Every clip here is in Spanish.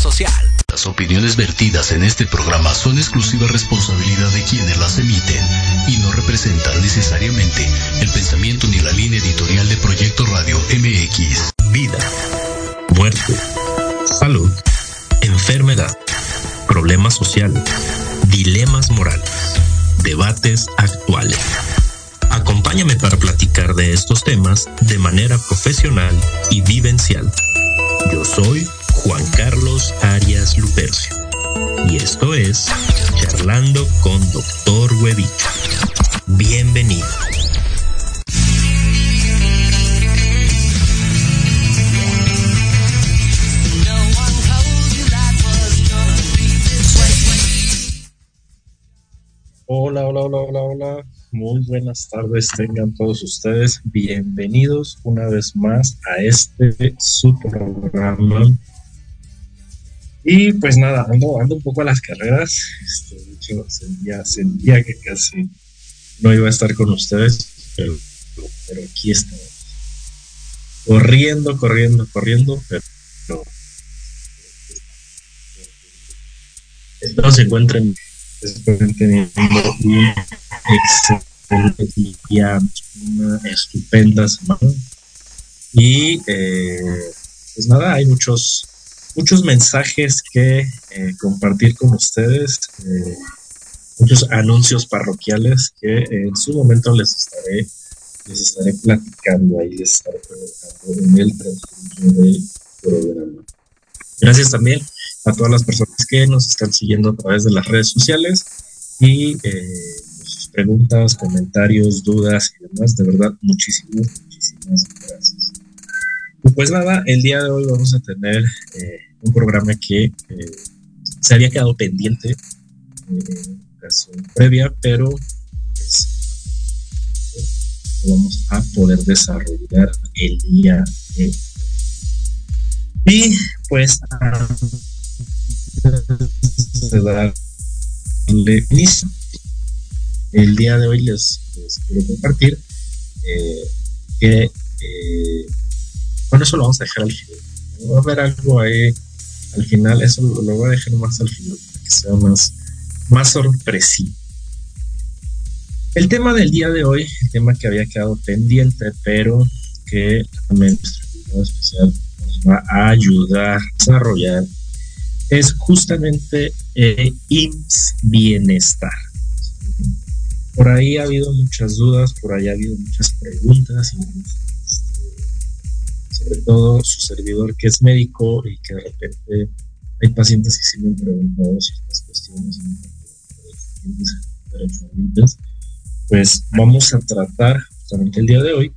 social. Las opiniones vertidas en este programa son exclusiva responsabilidad de quienes las emiten y no representan necesariamente el pensamiento ni la línea editorial de Proyecto Radio MX. Vida, muerte, salud, enfermedad, problemas sociales, dilemas morales, debates actuales. Acompáñame para platicar de estos temas de manera profesional y vivencial. Yo soy Juan Carlos Arias Lupercio y esto es Charlando con Doctor Huevito. Bienvenido. Hola, hola, hola, hola, hola. Muy buenas tardes tengan todos ustedes. Bienvenidos una vez más a este su programa. Y pues nada, ando, ando un poco a las carreras. Este, de hecho, sentía, sentía que casi no iba a estar con ustedes, pero, pero aquí estamos. Corriendo, corriendo, corriendo, pero, espero se encuentren Espero teniendo un excelente día, una estupenda semana. Y eh, pues nada, hay muchos, muchos mensajes que eh, compartir con ustedes, eh, muchos anuncios parroquiales que en su momento les estaré, les estaré platicando, ahí les estaré platicando en el transcurso del programa. Gracias también a todas las personas que nos están siguiendo a través de las redes sociales y eh, sus preguntas, comentarios, dudas y demás. De verdad, muchísimas, muchísimas gracias. Y pues nada, el día de hoy vamos a tener eh, un programa que eh, se había quedado pendiente en ocasión previa, pero pues, vamos a poder desarrollar el día de hoy. Y pues de darle inicio. El día de hoy les, quiero compartir eh, que, eh, bueno, eso lo vamos a dejar al final. Va a haber algo ahí al final, eso lo, voy a dejar más al final, para que sea más, más sorpresivo. El tema del día de hoy, el tema que había quedado pendiente, pero que también nuestro invitado especial nos va a ayudar a desarrollar es justamente eh, IMSS Bienestar. Por ahí ha habido muchas dudas, por ahí ha habido muchas preguntas, este, sobre todo su servidor que es médico y que de repente hay pacientes que sí me han preguntado ciertas cuestiones pues vamos a tratar justamente el día de hoy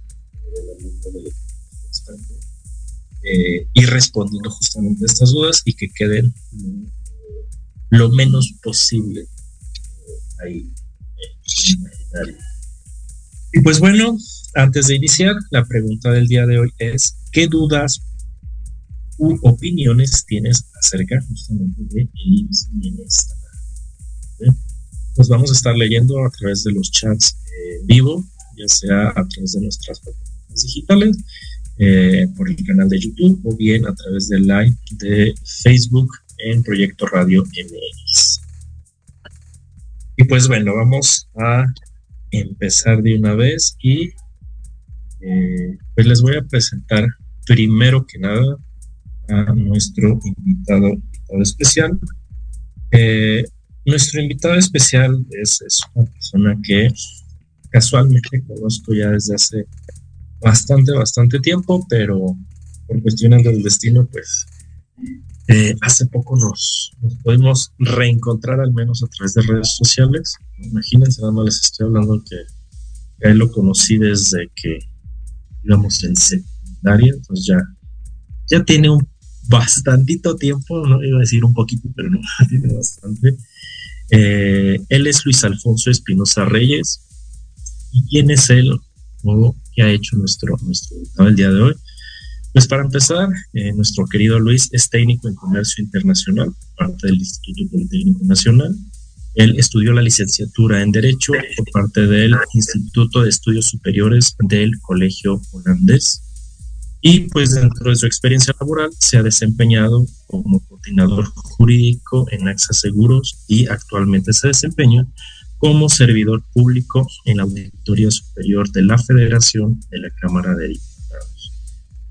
eh, ir respondiendo justamente a estas dudas y que queden eh, lo menos posible eh, ahí Y pues bueno, antes de iniciar, la pregunta del día de hoy es, ¿qué dudas u opiniones tienes acerca justamente de bienestar? Pues vamos a estar leyendo a través de los chats vivo, ya sea a través de nuestras plataformas digitales eh, por el canal de YouTube o bien a través del live de Facebook en Proyecto Radio MX. Y pues bueno, vamos a empezar de una vez y eh, pues les voy a presentar primero que nada a nuestro invitado, especial. Eh, nuestro invitado especial es, una persona que casualmente conozco ya desde hace bastante, bastante tiempo, pero por cuestiones del destino, pues eh, hace poco nos, nos pudimos reencontrar al menos a través de redes sociales. Imagínense, nada más les estoy hablando que, que lo conocí desde que íbamos en secundaria, entonces ya, ya tiene un bastantito tiempo, no iba a decir un poquito, pero no, tiene bastante. Eh, él es Luis Alfonso Espinosa Reyes. ¿Y quién es él? O que ha hecho nuestro, nuestro el día de hoy. Pues para empezar, eh, nuestro querido Luis es técnico en comercio internacional, parte del Instituto Politécnico Nacional. Él estudió la licenciatura en Derecho por parte del Instituto de Estudios Superiores del Colegio Holandés. y pues dentro de su experiencia laboral se ha desempeñado como coordinador jurídico en AXA Seguros y actualmente se desempeña como servidor público en la Auditoría Superior de la Federación de la Cámara de Diputados.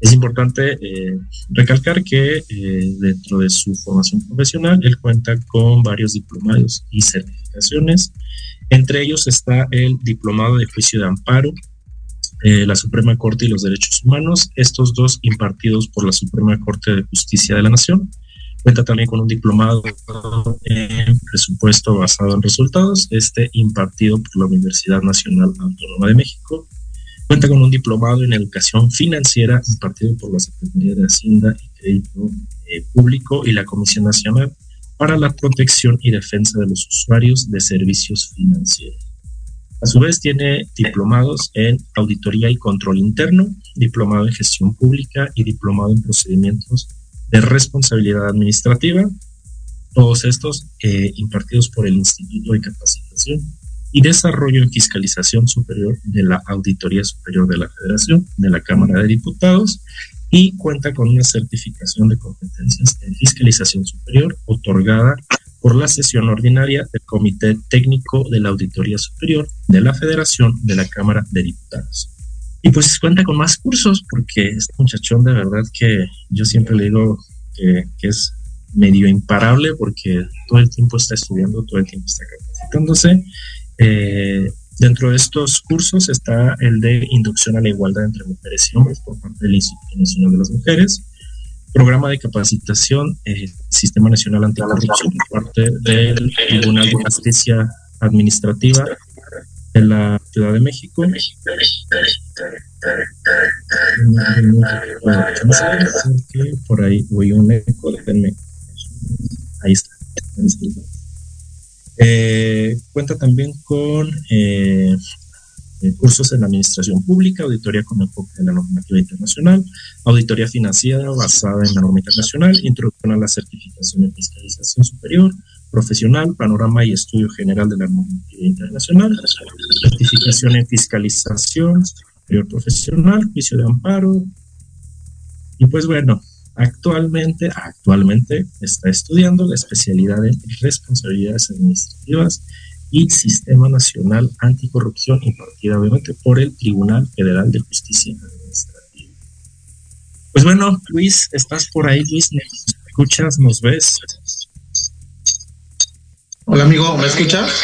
Es importante eh, recalcar que eh, dentro de su formación profesional él cuenta con varios diplomados y certificaciones. Entre ellos está el Diplomado de Juicio de Amparo eh, la Suprema Corte y los Derechos Humanos, estos dos impartidos por la Suprema Corte de Justicia de la Nación. Cuenta también con un diplomado en presupuesto basado en resultados, este impartido por la Universidad Nacional Autónoma de México. Cuenta con un diplomado en educación financiera impartido por la Secretaría de Hacienda y Crédito eh, Público y la Comisión Nacional para la Protección y Defensa de los Usuarios de Servicios Financieros. A su vez tiene diplomados en auditoría y control interno, diplomado en gestión pública y diplomado en procedimientos de responsabilidad administrativa, todos estos eh, impartidos por el Instituto de Capacitación y Desarrollo en Fiscalización Superior de la Auditoría Superior de la Federación, de la Cámara de Diputados, y cuenta con una certificación de competencias en fiscalización superior otorgada por la sesión ordinaria del Comité Técnico de la Auditoría Superior de la Federación de la Cámara de Diputados. Y pues cuenta con más cursos, porque este muchachón de verdad que yo siempre le digo que, es medio imparable, porque todo el tiempo está estudiando, todo el tiempo está capacitándose. Eh, dentro de estos cursos está el de inducción a la igualdad entre mujeres y hombres por parte del Instituto Nacional de las Mujeres, programa de capacitación eh, Sistema Nacional Anticorrupción por parte del Tribunal de Justicia Administrativa de la Ciudad de México. por ahí voy un eco, Ahí está. Eh, cuenta también con eh, eh, cursos en administración pública, auditoría con enfoque en la normativa internacional, auditoría financiera basada en la norma internacional, introducción a la certificación en fiscalización superior, profesional, panorama y estudio general de la normativa internacional, certificación en fiscalización superior profesional, juicio de amparo. Y pues bueno, actualmente, actualmente está estudiando la especialidad en responsabilidades administrativas y Sistema Nacional Anticorrupción impartida obviamente por el Tribunal Federal de Justicia Administrativa. Pues bueno, Luis, estás por ahí, Luis, ¿me escuchas? ¿Nos ves? Hola amigo, ¿me escuchas?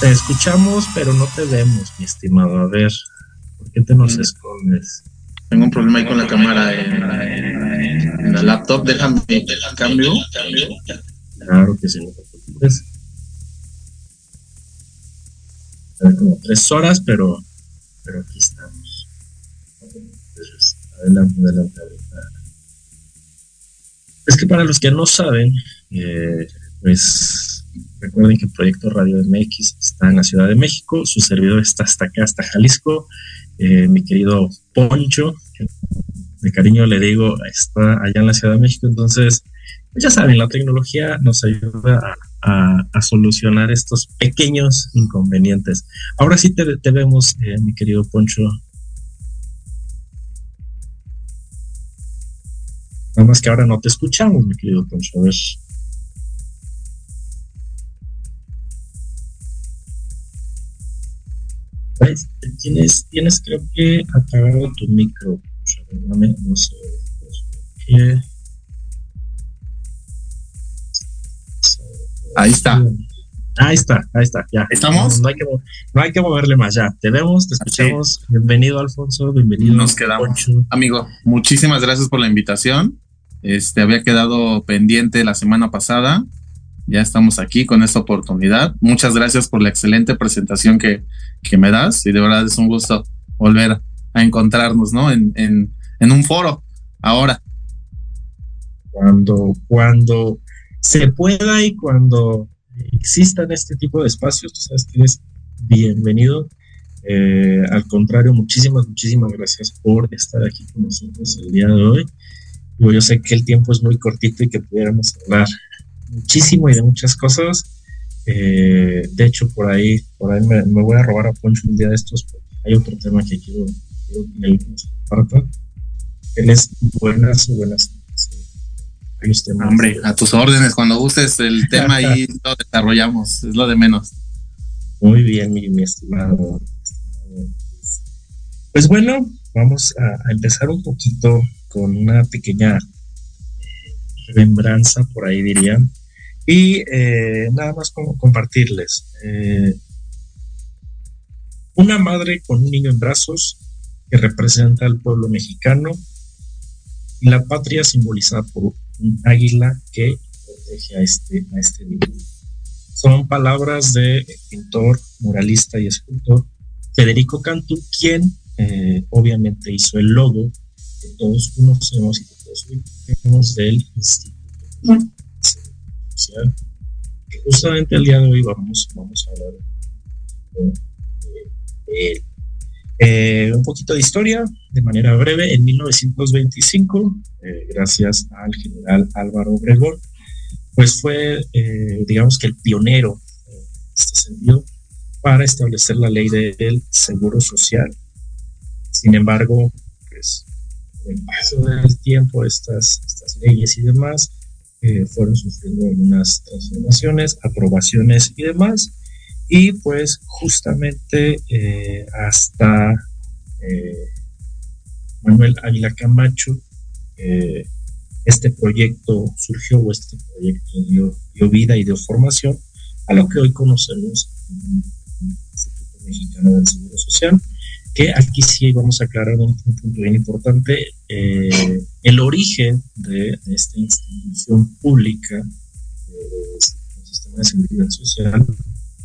Te escuchamos, pero no te vemos, mi estimado. A ver, ¿por qué te nos mm. escondes? Tengo un problema ahí con la cámara en, la laptop. Déjame, cambio. Claro que sí, no te como tres horas, pero, pero aquí estamos. adelante, adelante, Es que para los que no saben, eh, pues recuerden que el Proyecto Radio MX está en la Ciudad de México, su servidor está hasta acá, hasta Jalisco. Eh, mi querido Poncho, de cariño le digo, está allá en la Ciudad de México, entonces, pues ya saben, la tecnología nos ayuda a solucionar estos pequeños inconvenientes. Ahora sí te, vemos, eh, mi querido Poncho. Nada más que ahora no te escuchamos, mi querido Poncho. A ver. Tienes, tienes creo que apagado tu micro. No sé. ¿Qué? Ahí está. Ahí está, ahí está, ya. ¿Estamos? No, hay, que, moverle más, ya. Te vemos, te escuchamos. Bienvenido, Alfonso. Bienvenido. Nos quedamos. Amigo, muchísimas gracias por la invitación. Este había quedado pendiente la semana pasada. Ya estamos aquí con esta oportunidad. Muchas gracias por la excelente presentación que, que me das. Y de verdad es un gusto volver a encontrarnos, ¿no? En, en, en un foro ahora. Cuando, cuando se pueda y cuando existan este tipo de espacios, tú sabes que eres bienvenido. Eh, al contrario, muchísimas, muchísimas gracias por estar aquí con nosotros el día de hoy. Yo, sé que el tiempo es muy cortito y que pudiéramos hablar muchísimo y de muchas cosas. Eh, de hecho, por ahí, por ahí me, voy a robar a Poncho un día de estos, porque hay otro tema que quiero, que nos comparta. Tienes buenas, buenas. Temas Hombre, a tus órdenes, cuando gustes el tema ahí lo desarrollamos, es lo de menos. Muy bien, mi, estimado, Pues bueno, vamos a, empezar un poquito con una pequeña eh, remembranza, por ahí dirían, y eh, nada más como compartirles. Eh, una madre con un niño en brazos que representa al pueblo mexicano la patria simbolizada por un águila que protege a este, a este niño. Son palabras de pintor, muralista y escultor Federico Cantú, quien eh, obviamente hizo el logo que todos conocemos y que todos conocemos del Instituto Social, que justamente el día de hoy vamos, vamos a hablar de, él. Eh, un poquito de historia, de manera breve, en 1925, eh, gracias al general Álvaro Obregón, pues fue, eh, digamos que el pionero en este sentido para establecer la ley del seguro social. Sin embargo, pues con el paso del tiempo, estas, estas leyes y demás fueron sufriendo algunas transformaciones, aprobaciones y demás, y pues justamente eh, hasta eh, Manuel Águila Camacho, eh, este proyecto surgió o este proyecto dio, vida y dio formación a lo que hoy conocemos como Instituto Mexicano del Seguro Social, que aquí sí vamos a aclarar un, punto bien importante, el origen de, esta institución pública del sistema de seguridad social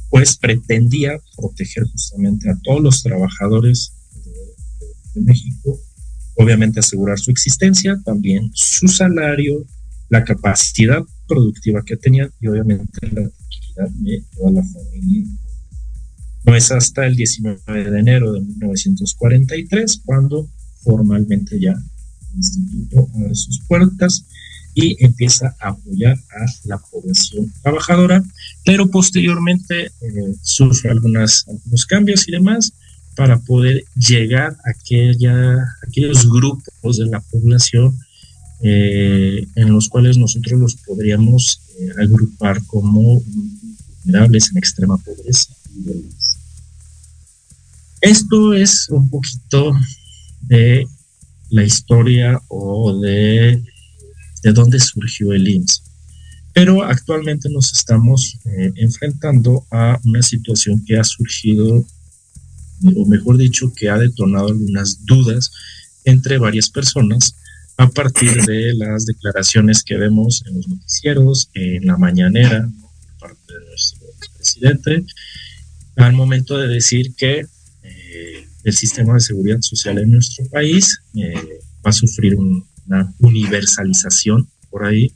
pues pretendía proteger justamente a todos los trabajadores de, México, obviamente asegurar su existencia, también su salario, la capacidad productiva que tenían y obviamente la actividad de toda la familia. No es hasta el 19 de enero de 1943 cuando formalmente ya el instituto abre sus puertas y empieza a apoyar a la población trabajadora, pero posteriormente eh, sufre algunas, algunos cambios y demás para poder llegar a aquella, aquellos grupos de la población eh, en los cuales nosotros los podríamos eh, agrupar como vulnerables en extrema pobreza Esto es un poquito de la historia o de de dónde surgió el IMSS. Pero actualmente nos estamos eh, enfrentando a una situación que ha surgido, o mejor dicho, que ha detonado algunas dudas entre varias personas a partir de las declaraciones que vemos en los noticieros, en la mañanera, por parte de nuestro presidente, al momento de decir que eh, el sistema de seguridad social en nuestro país eh, va a sufrir un, una universalización por ahí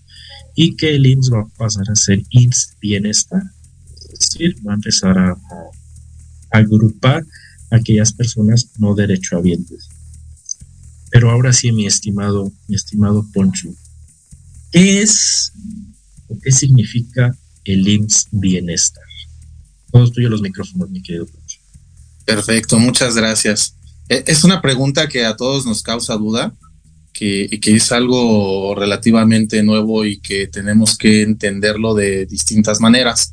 y que el IMSS va a pasar a ser IMSS Bienestar, es decir, va a empezar a, agrupar a aquellas personas no derechohabientes. Pero ahora sí, mi estimado, mi estimado Poncho, ¿qué es o qué significa el IMSS Bienestar? Todos tuyos los micrófonos, mi querido Poncho. Perfecto, muchas gracias. E, es una pregunta que a todos nos causa duda que, es algo relativamente nuevo y que tenemos que entenderlo de distintas maneras.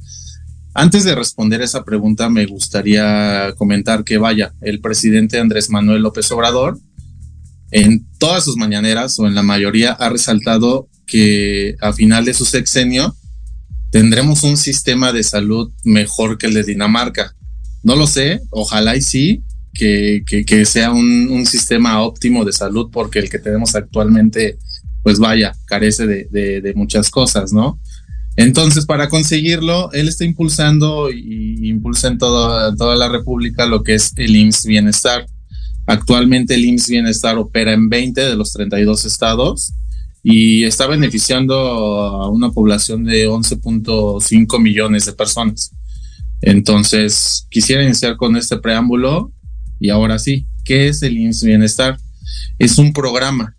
Antes de responder esa pregunta, me gustaría comentar que vaya, el presidente Andrés Manuel López Obrador, en todas sus mañaneras o en la mayoría, ha resaltado que a final de su sexenio tendremos un sistema de salud mejor que el de Dinamarca. No lo sé, ojalá y sí, que, sea un, sistema óptimo de salud, porque el que tenemos actualmente, pues vaya, carece de, de, muchas cosas, ¿no? Entonces, para conseguirlo, él está impulsando y impulsa en toda, toda la República lo que es el IMSS Bienestar. Actualmente el IMSS Bienestar opera en 20 de los 32 estados y está beneficiando a una población de 11.5 millones de personas. Entonces, quisiera iniciar con este preámbulo y ahora sí, ¿qué es el IMSS Bienestar? Es un programa,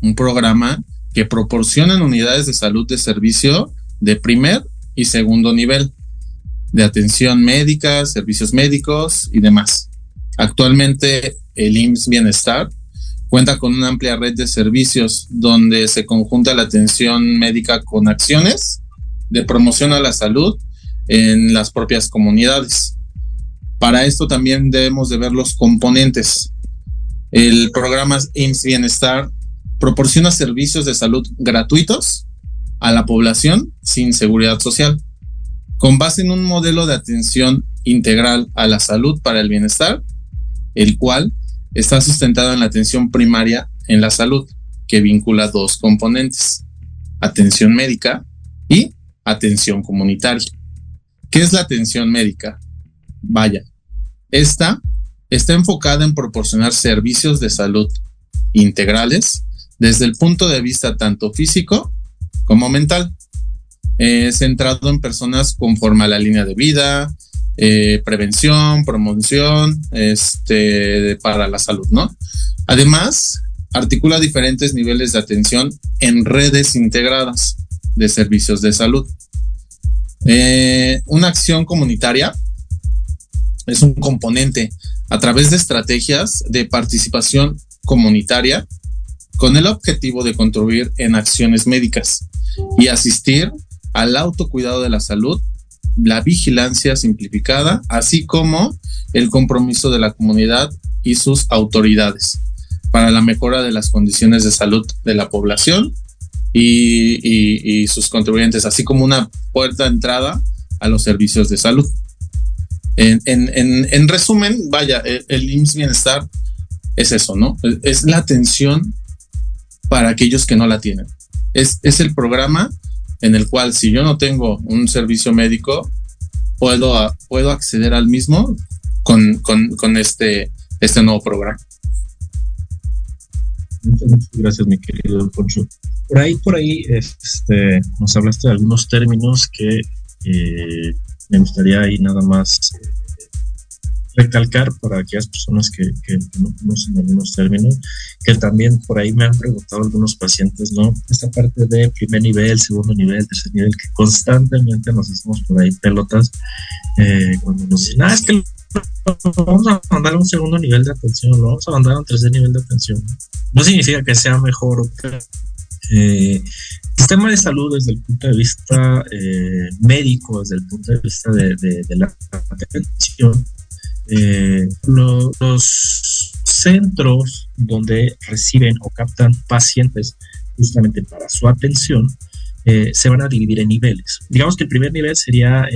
un programa que proporciona unidades de salud de servicio de primer y segundo nivel, de atención médica, servicios médicos y demás. Actualmente el IMSS Bienestar Cuenta con una amplia red de servicios donde se conjunta la atención médica con acciones de promoción a la salud en las propias comunidades. Para esto también debemos de ver los componentes. El programa IMSS Bienestar proporciona servicios de salud gratuitos a la población sin seguridad social, con base en un modelo de atención integral a la salud para el bienestar, el cual está sustentado en la atención primaria en la salud, que vincula dos componentes, atención médica y atención comunitaria. ¿Qué es la atención médica? Vaya, esta está enfocada en proporcionar servicios de salud integrales desde el punto de vista tanto físico como mental, eh, centrado en personas conforme a la línea de vida, eh, prevención, promoción, este, para la salud, ¿no? Además, articula diferentes niveles de atención en redes integradas de servicios de salud. Eh, una acción comunitaria es un componente a través de estrategias de participación comunitaria con el objetivo de contribuir en acciones médicas y asistir al autocuidado de la salud, la vigilancia simplificada, así como el compromiso de la comunidad y sus autoridades para la mejora de las condiciones de salud de la población y, sus contribuyentes, así como una puerta de entrada a los servicios de salud. En, resumen, vaya, el, el IMSS Bienestar es eso, ¿no? Es la atención para aquellos que no la tienen. Es, es el programa en el cual si yo no tengo un servicio médico, puedo, puedo acceder al mismo con, con, este, este nuevo programa. Muchas gracias, mi querido Poncho. Por ahí, por ahí, este, nos hablaste de algunos términos que eh, me gustaría ahí nada más recalcar para aquellas personas que, no conocen algunos términos, que también por ahí me han preguntado algunos pacientes, ¿no? Esta parte de primer nivel, segundo nivel, tercer nivel, que constantemente nos hacemos por ahí pelotas eh, cuando nos dicen, ah, es que vamos a mandar a un segundo nivel de atención, lo vamos a mandar a un tercer nivel de atención. No significa que sea mejor o que eh, sistema de salud desde el punto de vista eh, médico, desde el punto de vista de, la atención, eh, los centros donde reciben o captan pacientes justamente para su atención eh, se van a dividir en niveles. Digamos que el primer nivel sería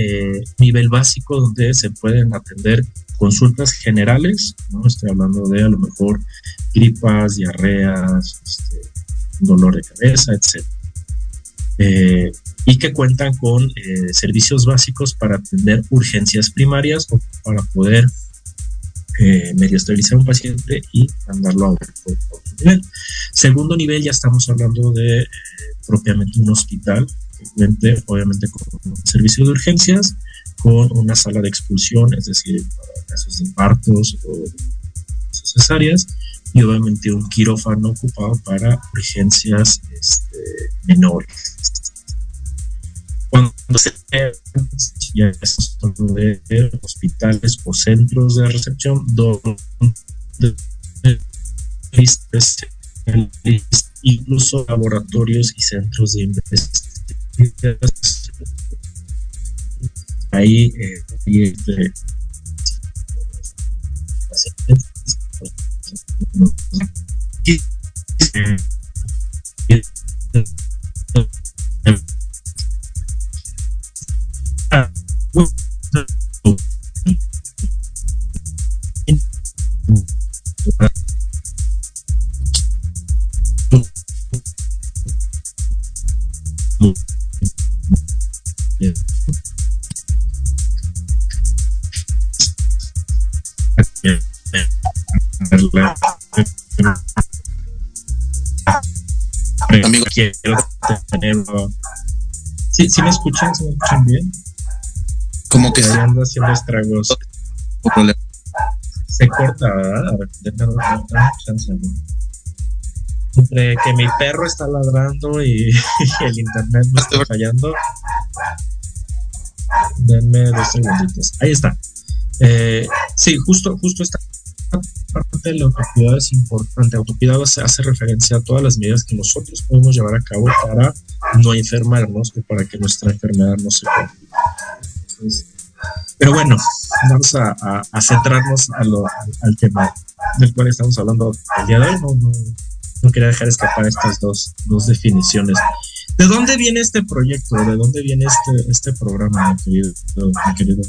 nivel básico donde se pueden atender consultas generales, ¿no? Estoy hablando de a lo mejor gripas, diarreas, este, dolor de cabeza, etc. Eh, y que cuentan con servicios básicos para atender urgencias primarias o para poder eh, medio estabilizar un paciente y mandarlo a otro, nivel. Segundo nivel, ya estamos hablando de eh, propiamente un hospital, obviamente con un servicio de urgencias, con una sala de expulsión, es decir, para casos de partos o cesáreas, y obviamente un quirófano ocupado para urgencias este, menores. Cuando se ya son de hospitales o centros de recepción donde incluso laboratorios y centros de investigación. Ahí, eh, este, Amigo, quiero tenerlo. ¿Sí, ¿Sí me escuchan? ¿Se me escuchan bien? Como que se anda haciendo estragos. Se corta, ¿verdad? A ver, déjame chance. Entre que mi perro está ladrando y, el internet me está fallando. Denme dos segunditos. Ahí está. Eh, sí, justo, justo esta parte del autocuidado es importante. Autocuidado hace, hace referencia a todas las medidas que nosotros podemos llevar a cabo para no enfermarnos o para que nuestra enfermedad no se complique. pero bueno, vamos a, centrarnos al, tema del cual estamos hablando el día de hoy. No, no, quería dejar escapar estas dos, dos definiciones. ¿De dónde viene este proyecto? ¿De dónde viene este, este programa, mi querido, mi querido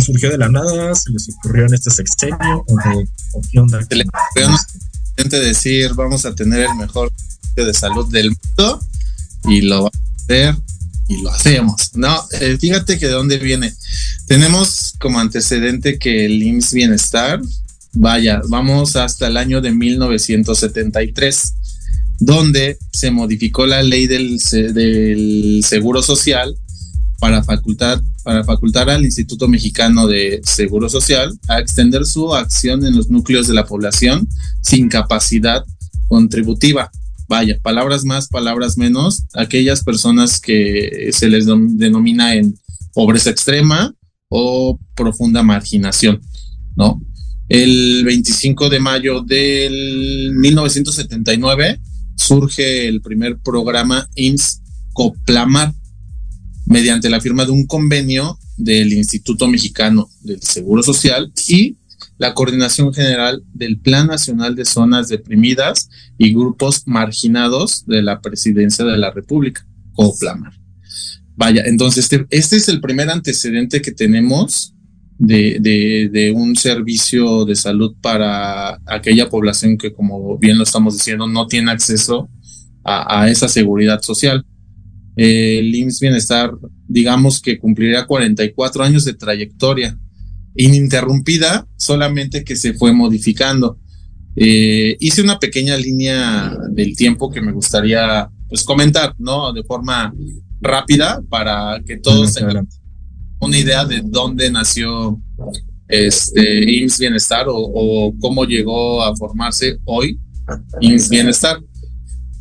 ¿Surgió de la nada? ¿Se les ocurrió en este sexenio? ¿O, de, o qué onda? Se le ocurrió decir, vamos a tener el mejor de salud del mundo y lo vamos a hacer y lo hacemos. No, eh, fíjate que de dónde viene. Tenemos como antecedente que el IMSS Bienestar, vaya, vamos hasta el año de 1973 donde se modificó la ley del Seguro Social para facultar, para facultar al Instituto Mexicano de Seguro Social a extender su acción en los núcleos de la población sin capacidad contributiva. Vaya, palabras más, palabras menos, aquellas personas que se les denomina en pobreza extrema o profunda marginación, ¿no? El 25 de mayo del 1979 surge el primer programa IMSS Coplamar mediante la firma de un convenio del Instituto Mexicano del Seguro Social y la coordinación general del Plan Nacional de Zonas Deprimidas y Grupos Marginados de la Presidencia de la República, Coplamar. Vaya, entonces este, este es el primer antecedente que tenemos de, un servicio de salud para aquella población que, como bien lo estamos diciendo, no tiene acceso a, esa seguridad social. El IMSS Bienestar, digamos que cumplirá 44 años de trayectoria ininterrumpida, solamente que se fue modificando. Eh, hice una pequeña línea del tiempo que me gustaría pues comentar, ¿no? De forma rápida para que todos tengan una idea de dónde nació este IMSS Bienestar o, cómo llegó a formarse hoy IMSS Bienestar.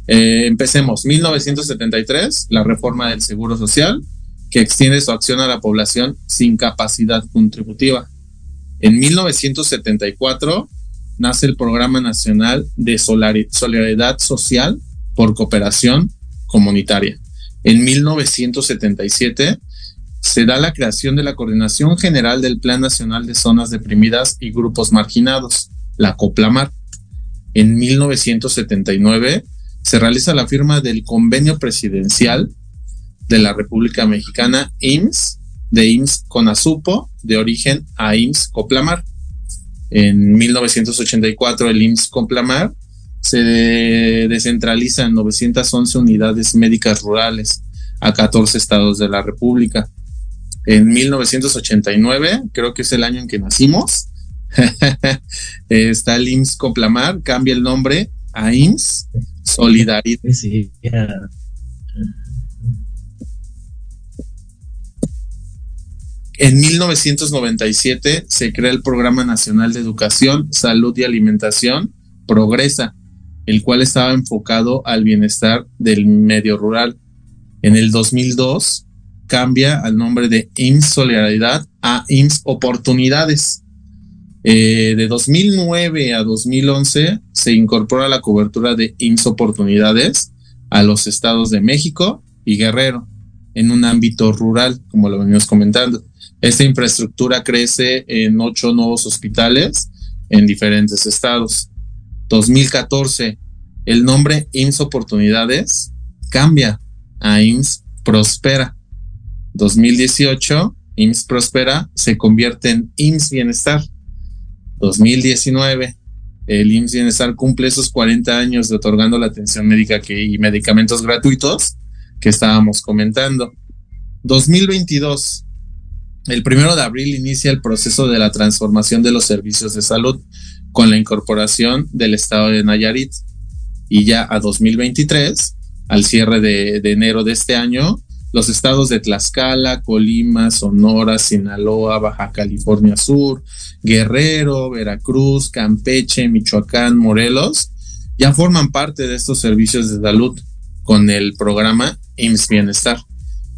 Eh, empecemos, 1973, la reforma del Seguro Social, que extiende su acción a la población sin capacidad contributiva. En 1974 nace el Programa Nacional de Solidaridad Social por Cooperación Comunitaria. En 1977 se da la creación de la Coordinación General del Plan Nacional de Zonas Deprimidas y Grupos Marginados, la COPLAMAR. En 1979 se realiza la firma del Convenio Presidencial de la República Mexicana IMSS, de IMSS CONASUPO, de origen a IMSS COPLAMAR. En 1984 el IMSS COPLAMAR se descentraliza en 911 unidades médicas rurales a 14 estados de la República en 1989, creo que es el año en que nacimos. Está el IMSS Complamar, cambia el nombre a IMSS Solidaridad. En 1997 se crea el Programa Nacional de Educación, Salud y Alimentación, Progresa, el cual estaba enfocado al bienestar del medio rural. En el 2002 cambia al nombre de IMSS Solidaridad a IMSS Oportunidades. Eh, de 2009 a 2011 se incorpora la cobertura de IMSS Oportunidades a los estados de México y Guerrero en un ámbito rural, como lo venimos comentando. Esta infraestructura crece en ocho nuevos hospitales en diferentes estados. 2014, el nombre IMSS Oportunidades cambia a IMSS Prospera 2018, IMSS Prospera se convierte en IMSS Bienestar. 2019, el IMSS Bienestar cumple esos 40 años de otorgando la atención médica que, y medicamentos gratuitos que estábamos comentando. 2022, el primero de abril inicia el proceso de la transformación de los servicios de salud con la incorporación del estado de Nayarit. Y ya a 2023, al cierre de, de enero de este año, los estados de Tlaxcala, Colima, Sonora, Sinaloa, Baja California Sur, Guerrero, Veracruz, Campeche, Michoacán, Morelos, ya forman parte de estos servicios de salud con el programa IMSS Bienestar.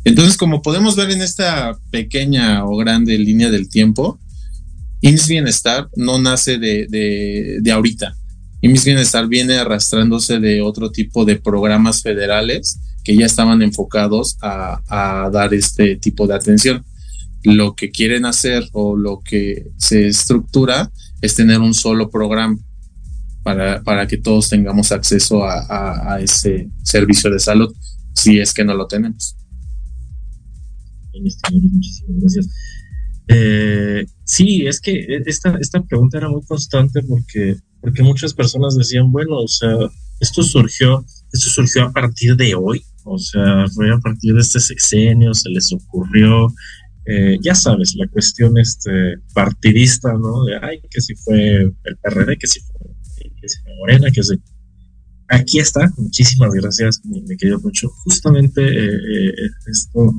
Entonces, como podemos ver en esta pequeña o grande línea del tiempo, IMSS Bienestar no nace de, de, de ahorita. IMSS Bienestar viene arrastrándose de otro tipo de programas federales que ya estaban enfocados a, dar este tipo de atención. Lo que quieren hacer o lo que se estructura es tener un solo programa para, para que todos tengamos acceso a, a, ese servicio de salud, si es que no lo tenemos. Muchísimas gracias. Eh, sí, es que esta, esta pregunta era muy constante porque, porque muchas personas decían, bueno, o sea, esto surgió, esto surgió a partir de hoy, o sea, fue a partir de este sexenio, se les ocurrió, eh, ya sabes, la cuestión este partidista, ¿no? De, ay, que si fue el PRD, que si fue, que si fue Morena, que si... Aquí está, muchísimas gracias, mi, querido. Justamente eh, eh esto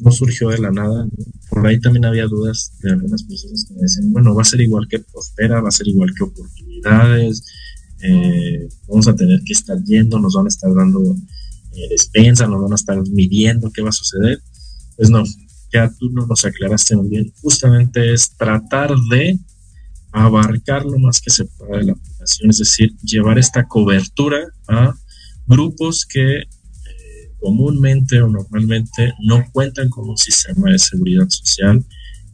no surgió de la nada. Por ahí también había dudas de algunas personas que me decían, bueno, va a ser igual que Prospera, va a ser igual que Oportunidades, eh, vamos a tener que estar yendo, nos van a estar dando eh, despensa, nos van a estar midiendo qué va a suceder. Pues no, ya tú no nos aclaraste muy bien. Justamente es tratar de abarcar lo más que se pueda de la aplicación, es decir, llevar esta cobertura a grupos que comúnmente o normalmente no cuentan con un sistema de seguridad social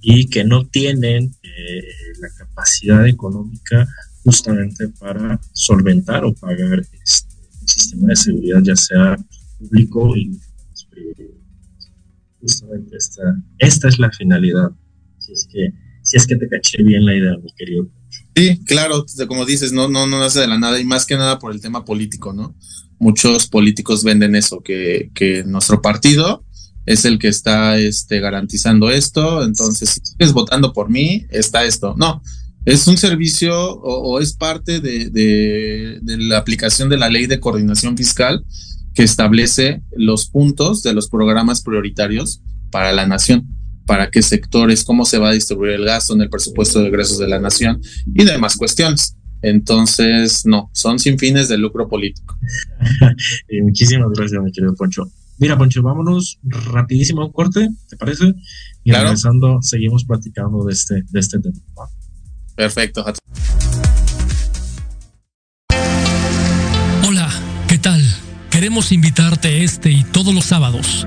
y que no tienen eh, la capacidad económica justamente para solventar o pagar este, sistema de seguridad, ya sea público y justamente esta, esta es la finalidad. Si es que, si es que te caché bien la idea, mi querido. Sí, claro, como dices, no, no, no nace de la nada y más que nada por el tema político, ¿no? muchos políticos venden eso, que, que nuestro partido es el que está este, garantizando esto, entonces si sigues votando por mí, está esto. No, es un servicio o, es parte de, la aplicación de la ley de coordinación fiscal que establece los puntos de los programas prioritarios para la nación, para qué sectores, cómo se va a distribuir el gasto en el presupuesto de egresos de la nación y demás cuestiones. Entonces, no, son sin fines de lucro político. y muchísimas gracias, mi querido Poncho. Mira, Poncho, vámonos rapidísimo a un corte, ¿te parece? Y claro. regresando, seguimos platicando de este, de este tema. Perfecto. Hola, ¿qué tal? Queremos invitarte este y todos los sábados,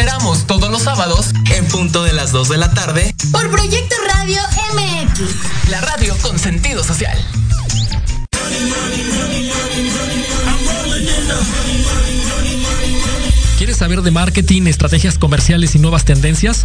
Esperamos todos los sábados en punto de las 2 de la tarde por Proyecto Radio MX. La radio con sentido social. ¿Quieres saber de marketing, estrategias comerciales y nuevas tendencias?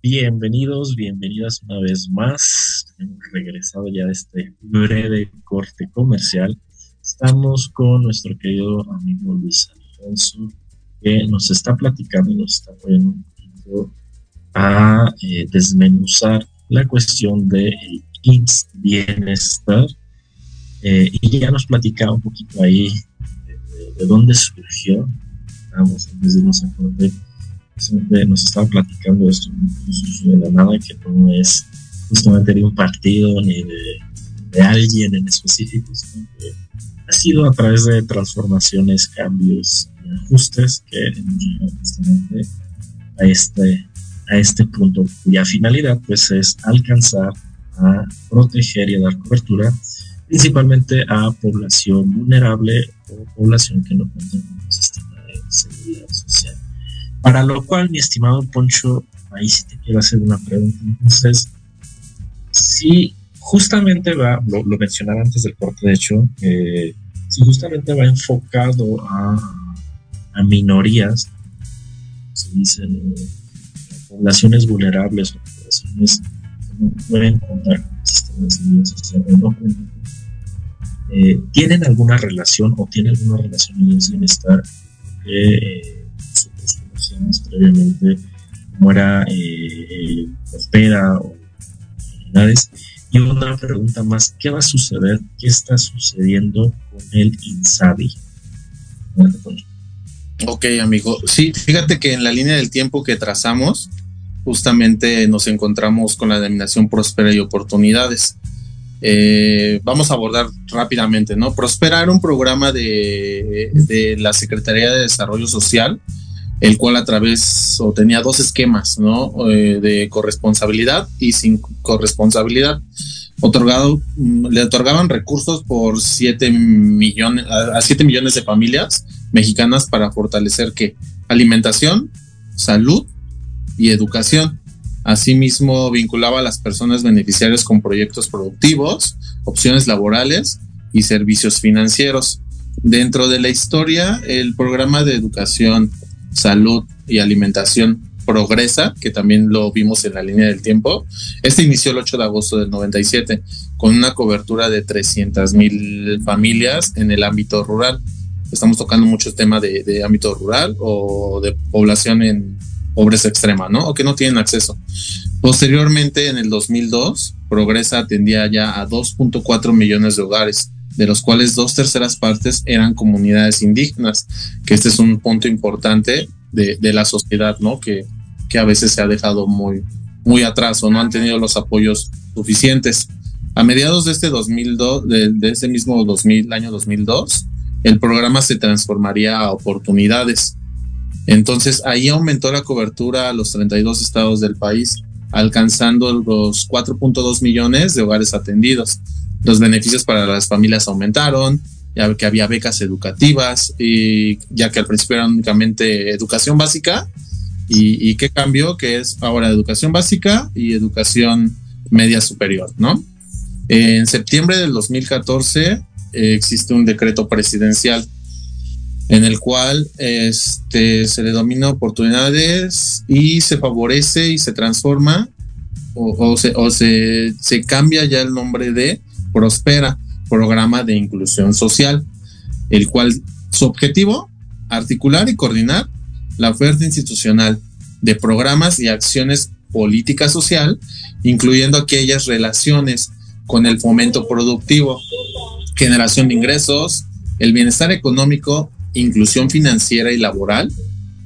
Bienvenidos, bienvenidas una vez más. Hemos regresado ya de este breve corte comercial. Estamos con nuestro querido amigo Luis Alfonso, que nos está platicando y nos está poniendo un poquito a eh, desmenuzar la cuestión de el bienestar. Eh, y ya nos platicaba un poquito ahí de, dónde surgió. Vamos, antes de irnos a nos estaba platicando esto de la nada, que no es justamente de un partido ni de, alguien en específico, sino que ha sido a través de transformaciones, cambios y ajustes que hemos llegado justamente a este, a este punto, cuya finalidad pues es alcanzar a proteger y a dar cobertura principalmente a población vulnerable o población que no cuenta con un sistema de seguridad. Para lo cual, mi estimado Poncho, ahí sí te quiero hacer una pregunta. Entonces, si justamente va, lo, mencionaba antes del corte, de hecho, eh, si justamente va enfocado a, minorías, se dicen poblaciones vulnerables o poblaciones que no pueden contar con el sistema de seguridad social no eh, ¿tienen alguna relación o tiene alguna relación en el bienestar? Eh, previamente, como era eh, Prospera o unidades. Y una pregunta más, ¿qué va a suceder? ¿Qué está sucediendo con el INSABI? Ok, amigo. Sí, fíjate que en la línea del tiempo que trazamos, justamente nos encontramos con la denominación Prospera y Oportunidades. Eh, vamos a abordar rápidamente, ¿no? Prospera era un programa de, de la Secretaría de Desarrollo Social el cual a través o tenía dos esquemas, ¿no? Eh, de corresponsabilidad y sin corresponsabilidad. Otorgado, mm, le otorgaban recursos por 7 millones, a 7 millones de familias mexicanas para fortalecer que alimentación, salud y educación. Asimismo, vinculaba a las personas beneficiarias con proyectos productivos, opciones laborales y servicios financieros. Dentro de la historia, el programa de educación salud y alimentación progresa, que también lo vimos en la línea del tiempo. Este inició el 8 de agosto del 97 con una cobertura de 300 mil familias en el ámbito rural. Estamos tocando mucho el tema de, ámbito rural o de población en pobreza extrema, ¿no? O que no tienen acceso. Posteriormente, en el 2002, Progresa atendía ya a 2.4 millones de hogares, de los cuales dos terceras partes eran comunidades indígenas, que este es un punto importante de, la sociedad, ¿no? Que, que a veces se ha dejado muy, muy atrás o no han tenido los apoyos suficientes. A mediados de este 2002, de, de ese mismo 2000, año 2002, el programa se transformaría a oportunidades. Entonces ahí aumentó la cobertura a los 32 estados del país, alcanzando los 4.2 millones de hogares atendidos. Los beneficios para las familias aumentaron, ya que había becas educativas, y ya que al principio era únicamente educación básica, y, qué cambió, que es ahora educación básica y educación media superior, ¿no? En septiembre del 2014 eh, existe un decreto presidencial en el cual este, se le domina oportunidades y se favorece y se transforma o, se, cambia ya el nombre de Prospera, programa de inclusión social, el cual su objetivo, articular y coordinar la oferta institucional de programas y acciones política social, incluyendo aquellas relaciones con el fomento productivo, generación de ingresos, el bienestar económico, inclusión financiera y laboral,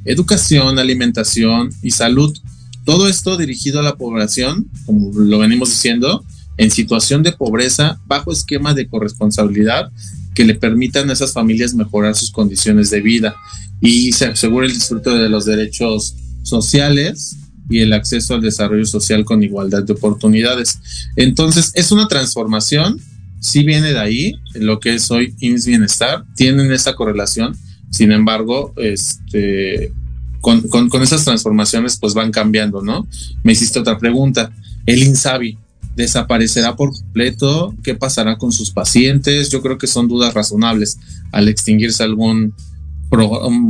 educación, alimentación y salud. Todo esto dirigido a la población, como lo venimos diciendo, en situación de pobreza bajo esquema de corresponsabilidad que le permitan a esas familias mejorar sus condiciones de vida y se asegure el disfrute de los derechos sociales y el acceso al desarrollo social con igualdad de oportunidades. Entonces, es una transformación, sí viene de ahí, lo que es hoy IMSS Bienestar, tienen esa correlación, sin embargo, este, con, con, con, esas transformaciones pues van cambiando, ¿no? Me hiciste otra pregunta, el INSABI, ¿desaparecerá por completo? ¿Qué pasará con sus pacientes? Yo creo que son dudas razonables al extinguirse algún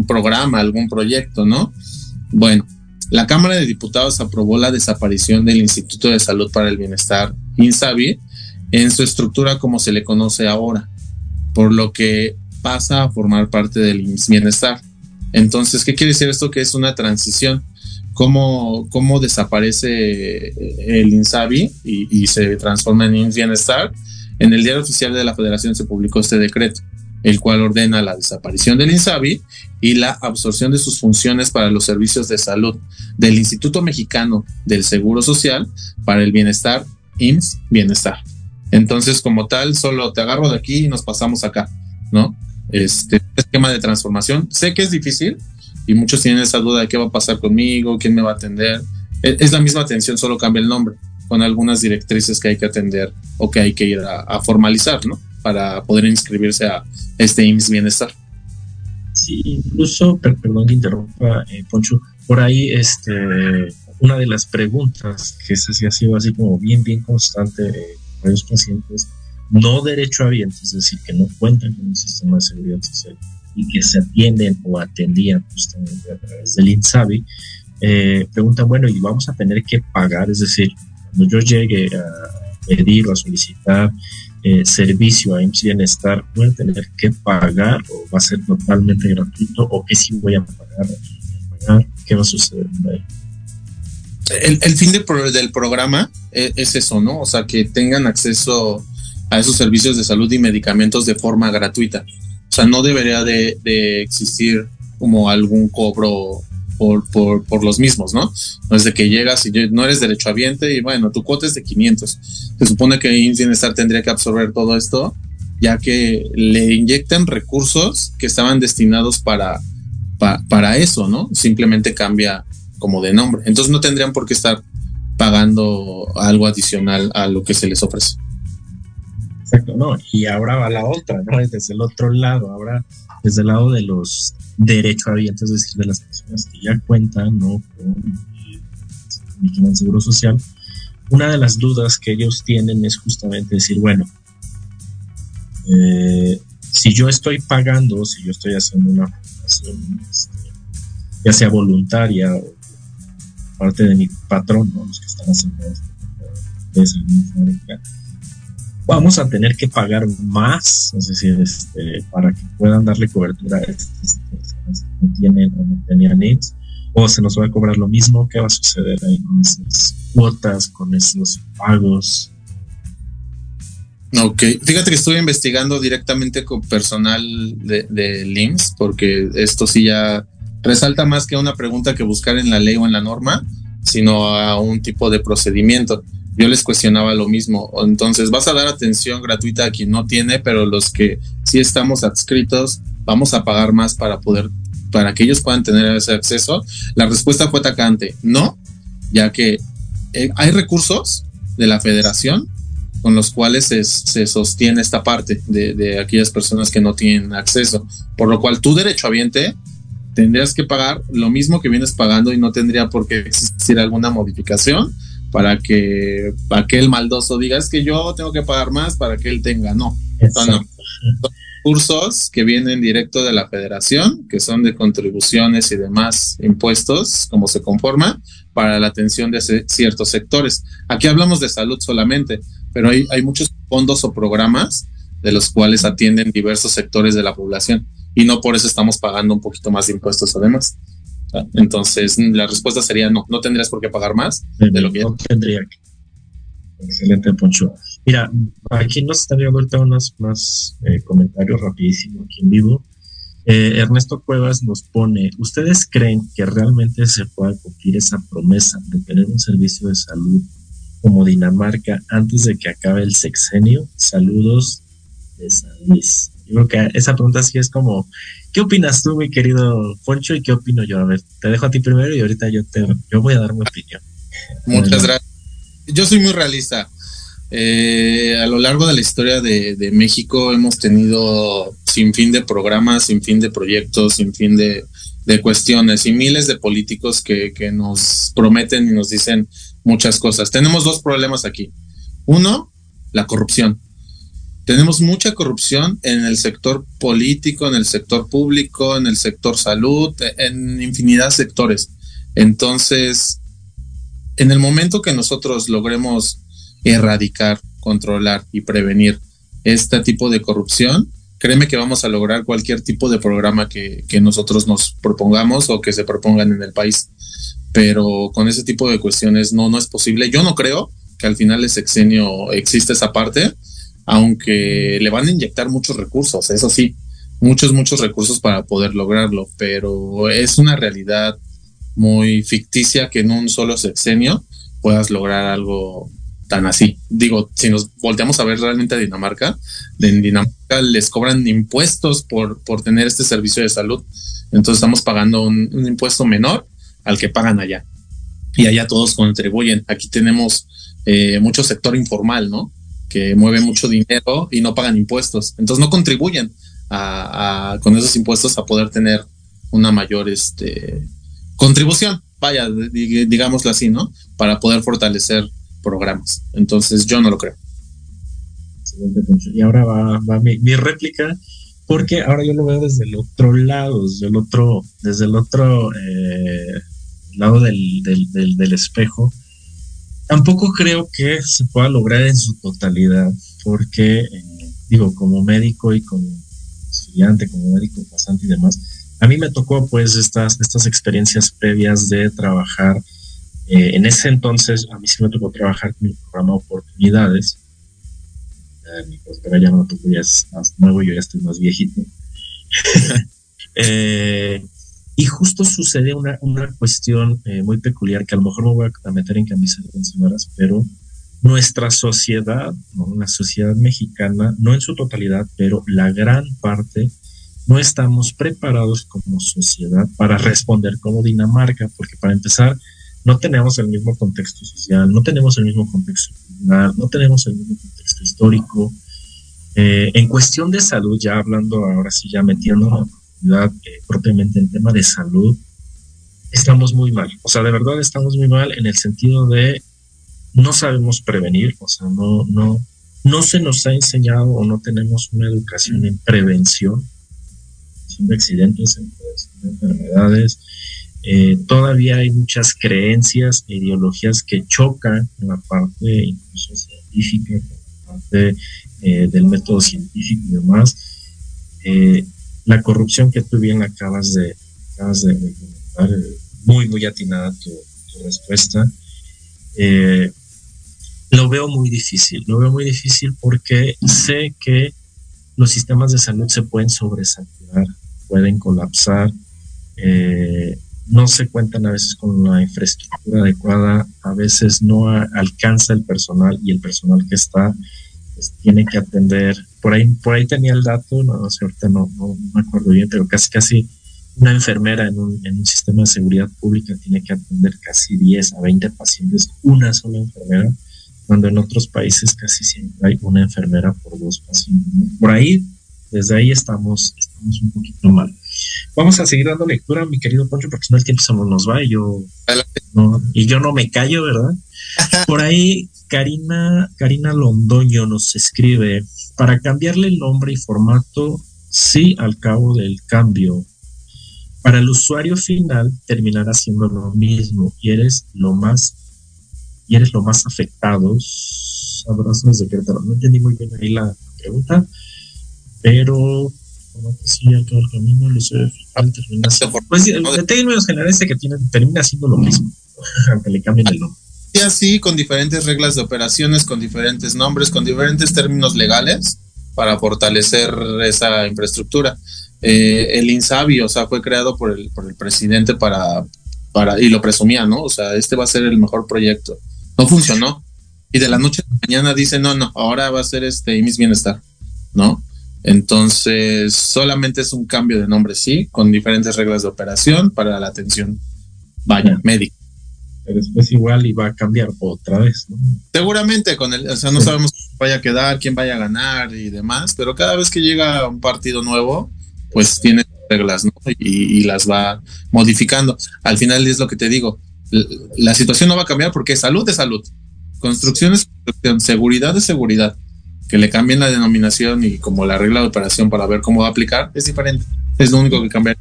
programa, algún proyecto, ¿no? Bueno, la Cámara de Diputados aprobó la desaparición del Instituto de Salud para el Bienestar, INSABI, en su estructura como se le conoce ahora, por lo que pasa a formar parte del Bienestar. Entonces, ¿qué quiere decir esto? Que es una transición. ¿Cómo, cómo desaparece el INSABI y, se transforma en IMSS Bienestar? En el diario oficial de la Federación se publicó este decreto el cual ordena la desaparición del INSABI y la absorción de sus funciones para los servicios de salud del Instituto Mexicano del Seguro Social para el Bienestar, IMSS Bienestar. Entonces, como tal, solo te agarro de aquí y nos pasamos acá, ¿no? Este esquema de transformación. Sé que es difícil y muchos tienen esa duda de qué va a pasar conmigo, quién me va a atender. Es la misma atención, solo cambia el nombre, con algunas directrices que hay que atender o que hay que ir a, formalizar, ¿no? Para poder inscribirse a este IMSS Bienestar. Sí, incluso, perdón que interrumpa, eh, Poncho, por ahí este, una de las preguntas que se ha sido así como bien, bien constante eh, para los pacientes no derechohabientes, es decir, que no cuentan con un sistema de seguridad social y que se atienden o atendían justamente a través del INSABI, eh, preguntan, bueno, ¿y vamos a tener que pagar? Es decir, cuando yo llegue a pedir o a solicitar eh, servicio a IMSS Bienestar, ¿voy a tener que pagar o va a ser totalmente gratuito o qué sí voy a pagar? ¿Qué va a suceder? El, fin del programa es, es, eso, ¿no? O sea, que tengan acceso a esos servicios de salud y medicamentos de forma gratuita. O sea, no debería de, de existir como algún cobro por, por, por, los mismos, ¿no? Desde que llegas y no eres derechohabiente y bueno, tu cuota es de 500. Se supone que Bienestar tendría que absorber todo esto, ya que le inyectan recursos que estaban destinados para, pa, para eso, ¿no? Simplemente cambia como de nombre. Entonces no tendrían por qué estar pagando algo adicional a lo que se les ofrece. Exacto, no. Y ahora va la otra, ¿no? Desde el otro lado, ahora desde el lado de los derechohabientes, es decir, de las personas que ya cuentan ¿no? con el seguro social, una de las dudas que ellos tienen es justamente decir, bueno, eh, si yo estoy pagando, si yo estoy haciendo una fundación, este, ya sea voluntaria o parte de mi patrón, los que están haciendo esto, vamos a tener que pagar más, es decir, este, para que puedan darle cobertura a estas personas que no tienen o no tenían needs, o se nos va a cobrar lo mismo, ¿qué va a suceder ahí con esas cuotas, con esos pagos? Ok, fíjate que estuve investigando directamente con personal de, de LIMS, porque esto sí ya resalta más que una pregunta que buscar en la ley o en la norma, sino a un tipo de procedimiento yo les cuestionaba lo mismo. Entonces, vas a dar atención gratuita a quien no tiene, pero los que sí estamos adscritos, vamos a pagar más para poder, para que ellos puedan tener ese acceso. La respuesta fue atacante, no, ya que eh, hay recursos de la federación con los cuales se, sostiene esta parte de, de, aquellas personas que no tienen acceso, por lo cual tu derecho habiente tendrías que pagar lo mismo que vienes pagando y no tendría por qué existir alguna modificación para que aquel maldoso diga es que yo tengo que pagar más para que él tenga. No, son, no. son cursos que vienen directo de la federación, que son de contribuciones y demás impuestos, como se conforma, para la atención de ciertos sectores. Aquí hablamos de salud solamente, pero hay, hay muchos fondos o programas de los cuales atienden diversos sectores de la población y no por eso estamos pagando un poquito más de impuestos además. Entonces, la respuesta sería no, no tendrías por qué pagar más de lo que no tendría que. Excelente, Poncho. Mira, aquí nos están llegando ahorita unos más eh, comentarios rapidísimos aquí en vivo. Eh, Ernesto Cuevas nos pone, ¿ustedes creen que realmente se pueda cumplir esa promesa de tener un servicio de salud como Dinamarca antes de que acabe el sexenio? Saludos de San Luis. Yo creo que esa pregunta sí es como ¿Qué opinas tú, mi querido Poncho, y qué opino yo? A ver, te dejo a ti primero y ahorita yo te yo voy a dar mi opinión. Muchas gracias. Yo soy muy realista. Eh, a lo largo de la historia de, de, México hemos tenido sin fin de programas, sin fin de proyectos, sin fin de, de cuestiones y miles de políticos que, que, nos prometen y nos dicen muchas cosas. Tenemos dos problemas aquí. Uno, la corrupción tenemos mucha corrupción en el sector político, en el sector público, en el sector salud, en infinidad de sectores. Entonces, en el momento que nosotros logremos erradicar, controlar y prevenir este tipo de corrupción, créeme que vamos a lograr cualquier tipo de programa que, que nosotros nos propongamos o que se propongan en el país. Pero con ese tipo de cuestiones no, no es posible. Yo no creo que al final del sexenio existe esa parte aunque le van a inyectar muchos recursos, eso sí, muchos, muchos recursos para poder lograrlo, pero es una realidad muy ficticia que en un solo sexenio puedas lograr algo tan así. Digo, si nos volteamos a ver realmente a Dinamarca, en Dinamarca les cobran impuestos por, por tener este servicio de salud, entonces estamos pagando un, un impuesto menor al que pagan allá. Y allá todos contribuyen. Aquí tenemos eh, mucho sector informal, ¿no? Que mueve mucho dinero y no pagan impuestos. Entonces no contribuyen a, con esos impuestos a poder tener una mayor este, contribución, vaya, digámoslo así, ¿no? Para poder fortalecer programas. Entonces yo no lo creo. Y ahora va, mi, réplica, porque ahora yo lo veo desde el otro lado, desde el otro, desde el otro eh, lado del espejo Tampoco creo que se pueda lograr en su totalidad, porque, eh, digo, como médico y como estudiante, como médico pasante y demás, a mí me tocó pues estas, estas experiencias previas de trabajar. Eh, en ese entonces, a mí sí me tocó trabajar con el programa Oportunidades. Eh, pero ya no tocó, ya es más nuevo, yo ya estoy más viejito. eh, y justo sucede una, una cuestión eh, muy peculiar que a lo mejor me voy a meter en camisa de señoras, pero nuestra sociedad, la sociedad mexicana, no en su totalidad, pero la gran parte, no estamos preparados como sociedad para responder como Dinamarca, porque para empezar, no tenemos el mismo contexto social, no tenemos el mismo contexto cultural, no tenemos el mismo contexto histórico. Eh, en cuestión de salud, ya hablando ahora sí, ya metiendo eh, propiamente en tema de salud, estamos muy mal. O sea, de verdad estamos muy mal en el sentido de no sabemos prevenir, o sea, no, no, no se nos ha enseñado o no tenemos una educación en prevención, de accidentes, en prevención de enfermedades. Eh, todavía hay muchas creencias e ideologías que chocan en la parte incluso científica, en la parte eh, del método científico y demás. Eh, la corrupción que tú bien acabas de, de, comentar, eh, muy, muy atinada tu, respuesta. Eh, lo veo muy difícil, lo veo muy difícil porque sé que los sistemas de salud se pueden sobresaturar, pueden colapsar, eh, no se cuentan a veces con la infraestructura adecuada, a veces no alcanza el personal y el personal que está pues, tiene que atender por ahí, por ahí tenía el dato, no, sé, ahorita no, no, me acuerdo bien, pero casi, casi una enfermera en un, en un sistema de seguridad pública tiene que atender casi 10 a 20 pacientes, una sola enfermera, cuando en otros países casi siempre hay una enfermera por dos pacientes. Por ahí, desde ahí estamos, estamos un poquito mal. Vamos a seguir dando lectura, mi querido Poncho, porque si no el tiempo se nos va y yo, no, y yo no me callo, ¿verdad? Por ahí, Karina, Karina Londoño nos escribe, para cambiarle el nombre y formato, sí al cabo del cambio. Para el usuario final terminará siendo lo mismo y eres lo más y eres lo más afectado. Abrazos de Querétaro. No entendí muy bien ahí la pregunta, pero camino, el usuario final termina siendo. Pues de términos generales que tiene, termina siendo lo mismo, aunque le cambien el nombre y así con diferentes reglas de operaciones, con diferentes nombres, con diferentes términos legales para fortalecer esa infraestructura. Eh, el INSABI, o sea, fue creado por el, por el presidente para, para, y lo presumía, ¿no? O sea, este va a ser el mejor proyecto. No funcionó. Y de la noche a la mañana dice, no, no, ahora va a ser este IMIS Bienestar, ¿no? Entonces, solamente es un cambio de nombre, sí, con diferentes reglas de operación para la atención, vaya, médica. Pero después igual iba a cambiar otra vez, ¿no? Seguramente con el, o sea, no sabemos quién vaya a quedar, quién vaya a ganar y demás, pero cada vez que llega un partido nuevo, pues tiene reglas, ¿no? Y, y las va modificando. Al final es lo que te digo, la situación no va a cambiar porque salud es salud, construcción es construcción, seguridad es seguridad que le cambien la denominación y como la regla de operación para ver cómo va a aplicar es diferente. Es lo único que cambia.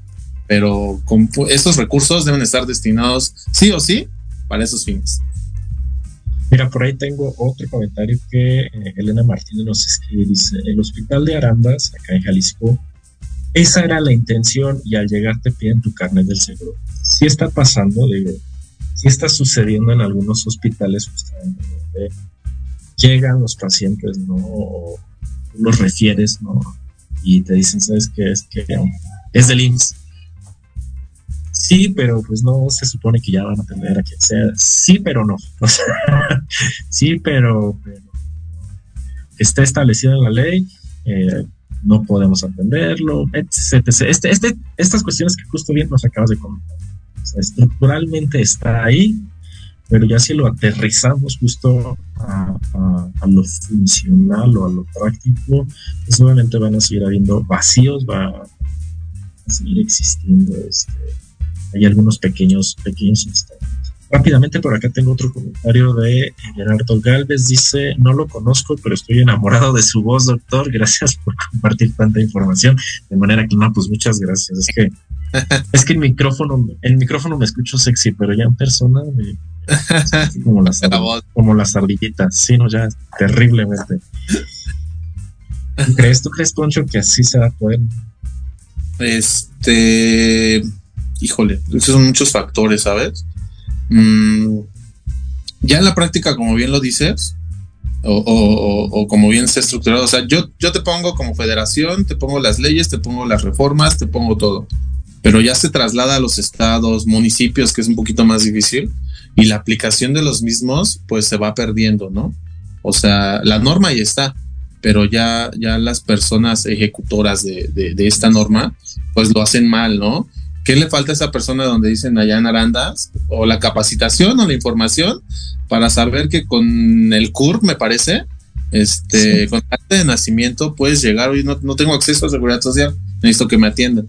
Pero estos recursos deben estar destinados sí o sí para esos fines. Mira, por ahí tengo otro comentario que eh, Elena Martínez nos escribe. Dice, el hospital de Arandas, acá en Jalisco, esa era la intención y al llegar te piden tu carnet del seguro. Si está pasando, digo, si está sucediendo en algunos hospitales justamente llegan los pacientes, ¿no? Los refieres, ¿no? Y te dicen, ¿sabes qué? Es que es del IMSS. Sí, pero pues no se supone que ya van a atender a quien sea. Sí, pero no. Sí, pero, está establecido en la ley, eh, no podemos atenderlo, etc. Este, este, estas cuestiones que justo bien nos acabas de comentar. Estructuralmente está ahí, pero ya si lo aterrizamos justo a, lo funcional o a lo práctico, pues obviamente van a seguir habiendo vacíos, va a seguir existiendo este, hay algunos pequeños, pequeños Rápidamente por acá tengo otro comentario de Gerardo Galvez. Dice, no lo conozco, pero estoy enamorado de su voz, doctor. Gracias por compartir tanta información. De manera que no, pues muchas gracias. Es que, es que el micrófono, el micrófono me escucho sexy, pero ya en persona me, como las, como las ardillitas. Sí, no, ya terriblemente. ¿Tú crees, tú crees, Poncho, que así se va a poder? Este, híjole, esos son muchos factores, ¿sabes? Mm, ya en la práctica, como bien lo dices, o, como bien se ha estructurado, o sea, yo, yo te pongo como federación, te pongo las leyes, te pongo las reformas, te pongo todo, pero ya se traslada a los estados, municipios, que es un poquito más difícil, y la aplicación de los mismos pues se va perdiendo, ¿no? O sea, la norma ahí está, pero ya, ya las personas ejecutoras de, de, esta norma pues lo hacen mal, ¿no? ¿Qué le falta a esa persona donde dicen allá en Arandas? O la capacitación o la información para saber que con el CUR, me parece, este, con acta de nacimiento puedes llegar, hoy no, no tengo acceso a seguridad social, necesito que me atiendan,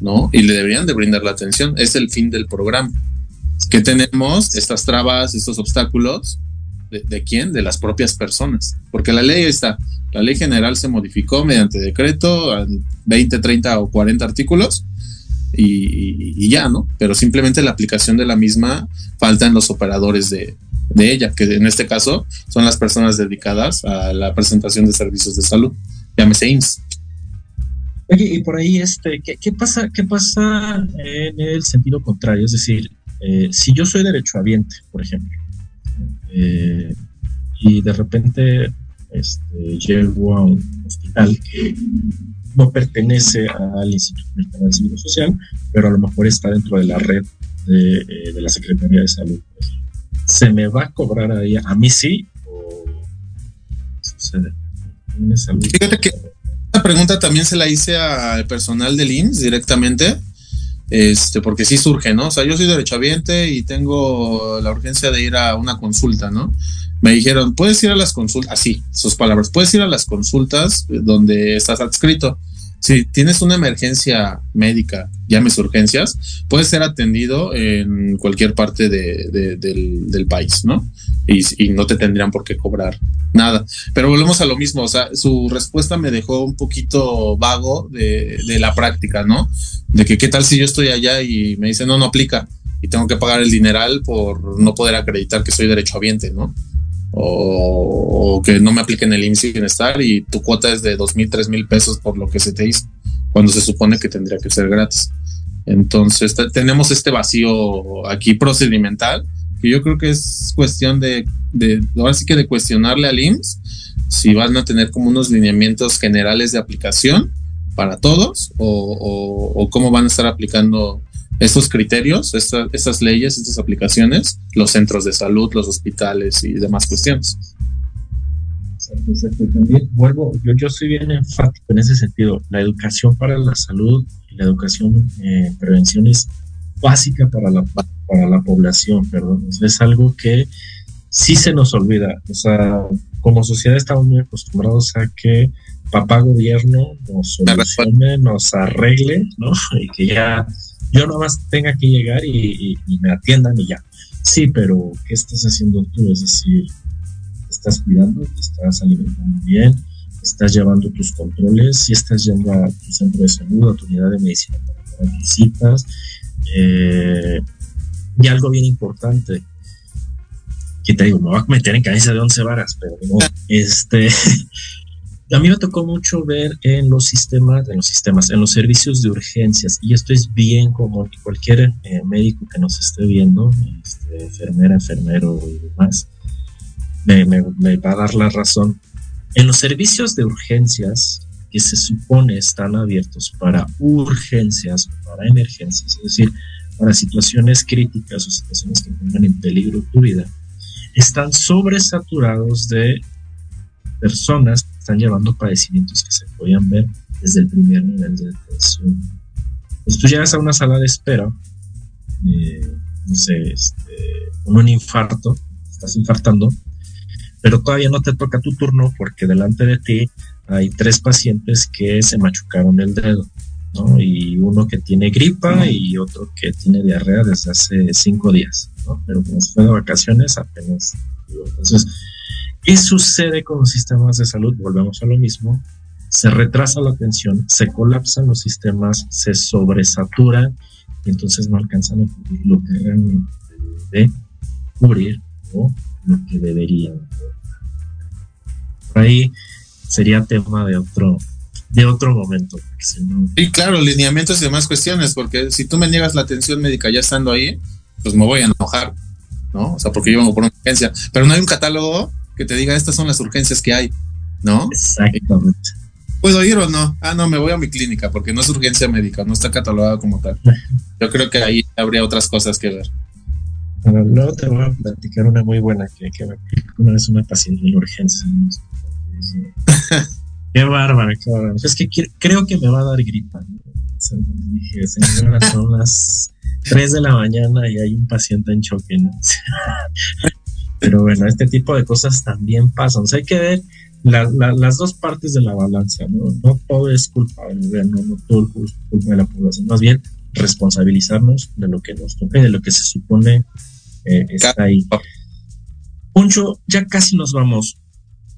¿no? Y le deberían de brindar la atención, es el fin del programa que tenemos estas trabas, estos obstáculos, de, quién? De las propias personas. Porque la ley está, la ley general se modificó mediante decreto, 20, 30 o 40 artículos, y, ya, ¿no? Pero simplemente la aplicación de la misma falta en los operadores de, ella, que en este caso son las personas dedicadas a la presentación de servicios de salud, llámese IMSS. Oye, y por ahí, este, ¿qué, ¿qué, pasa, ¿qué pasa en el sentido contrario? Es decir, eh, si yo soy derechohabiente, por ejemplo, eh, y de repente este, llego a un hospital que no pertenece al Instituto Mexicano del Seguro Social, pero a lo mejor está dentro de la red de, eh, la Secretaría de Salud. ¿Se me va a cobrar ahí? ¿A mí sí? ¿O sucede? Fíjate que pregunta también se la hice al personal del IMSS directamente este, porque sí surge, ¿no? O sea, yo soy derechohabiente y tengo la urgencia de ir a una consulta, ¿no? Me dijeron, puedes ir a las consultas, así, sus palabras, puedes ir a las consultas donde estás adscrito. Si tienes una emergencia médica, llames urgencias, puedes ser atendido en cualquier parte del, país, ¿no? Y, no te tendrían por qué cobrar nada. Pero volvemos a lo mismo, o sea, su respuesta me dejó un poquito vago de, de la práctica, ¿no? De que qué tal si yo estoy allá y me dicen, no, no aplica y tengo que pagar el dineral por no poder acreditar que soy derechohabiente, ¿no? O, que no me apliquen el IMSS bienestar y tu cuota es de dos mil, tres mil pesos por lo que se te hizo, cuando se supone que tendría que ser gratis. Entonces tenemos este vacío aquí procedimental que yo creo que es cuestión de, ahora sí que de cuestionarle al IMSS si van a tener como unos lineamientos generales de aplicación para todos o cómo van a estar aplicando estos criterios, estas leyes, estas aplicaciones, los centros de salud, los hospitales y demás cuestiones. Exacto, también vuelvo, yo, yo soy bien enfático en ese sentido. La educación para la salud y la educación eh, prevención es básica para la, para la población, perdón. es algo que sí se nos olvida. O sea, como sociedad estamos muy acostumbrados a que papá gobierno nos solucione, nos arregle, ¿no? Y que ya yo nomás tenga que llegar y, me atiendan y ya. Sí, pero ¿qué estás haciendo tú? Es decir, ¿te estás cuidando? ¿Te estás alimentando bien? ¿Estás llevando tus controles? ¿Si estás yendo a tu centro de salud, a tu unidad de medicina para visitas? Eh, y algo bien importante, que te digo, me voy a meter en camisa de once varas, pero no, este, a mí me tocó mucho ver en los sistemas, en los sistemas, en los servicios de urgencias, y esto es bien común, cualquier eh, médico que nos esté viendo, este, enfermera, enfermero y demás, me, me va a dar la razón. En los servicios de urgencias, que se supone están abiertos para urgencias, para emergencias, es decir, para situaciones críticas o situaciones que pongan en peligro tu vida, están sobresaturados de personas están llevando padecimientos que se podían ver desde el primer nivel de depresión. Pues tú llegas a una sala de espera, eh, no sé, este, un infarto, estás infartando, pero todavía no te toca tu turno porque delante de ti hay tres pacientes que se machucaron el dedo, ¿no? Y uno que tiene gripa y otro que tiene diarrea desde hace cinco días, ¿no? Pero como se fue de vacaciones apenas. Entonces, ¿qué sucede con los sistemas de salud? Volvemos a lo mismo. Se retrasa la atención, se colapsan los sistemas, se sobresaturan y entonces no alcanzan a cubrir lo que realmente debe cubrir o lo que deberían. Ahí sería tema de otro, de otro momento. Sí, claro, lineamientos y demás cuestiones, porque si tú me niegas la atención médica ya estando ahí, pues me voy a enojar, ¿no? O sea, porque yo vengo por una urgencia, pero no hay un catálogo que te diga estas son las urgencias que hay, ¿no? Exactamente. ¿Puedo ir o no? Ah, no, me voy a mi clínica porque no es urgencia médica, no está catalogada como tal. Yo creo que ahí habría otras cosas que ver. Bueno, luego te voy a platicar una muy buena que, que una vez una paciente en urgencia. qué bárbaro, qué bárbaro. Es que creo que me va a dar gripa. dije, señora, son las 3 de la mañana y hay un paciente en choque. Pero bueno, este tipo de cosas también pasan. O sea, hay que ver las dos partes de la balanza. ¿no? no todo es culpa, no, no todo es culpa de la población. Más bien, responsabilizarnos de lo que nos toca y de lo que se supone eh, está ahí. Poncho, ya casi nos vamos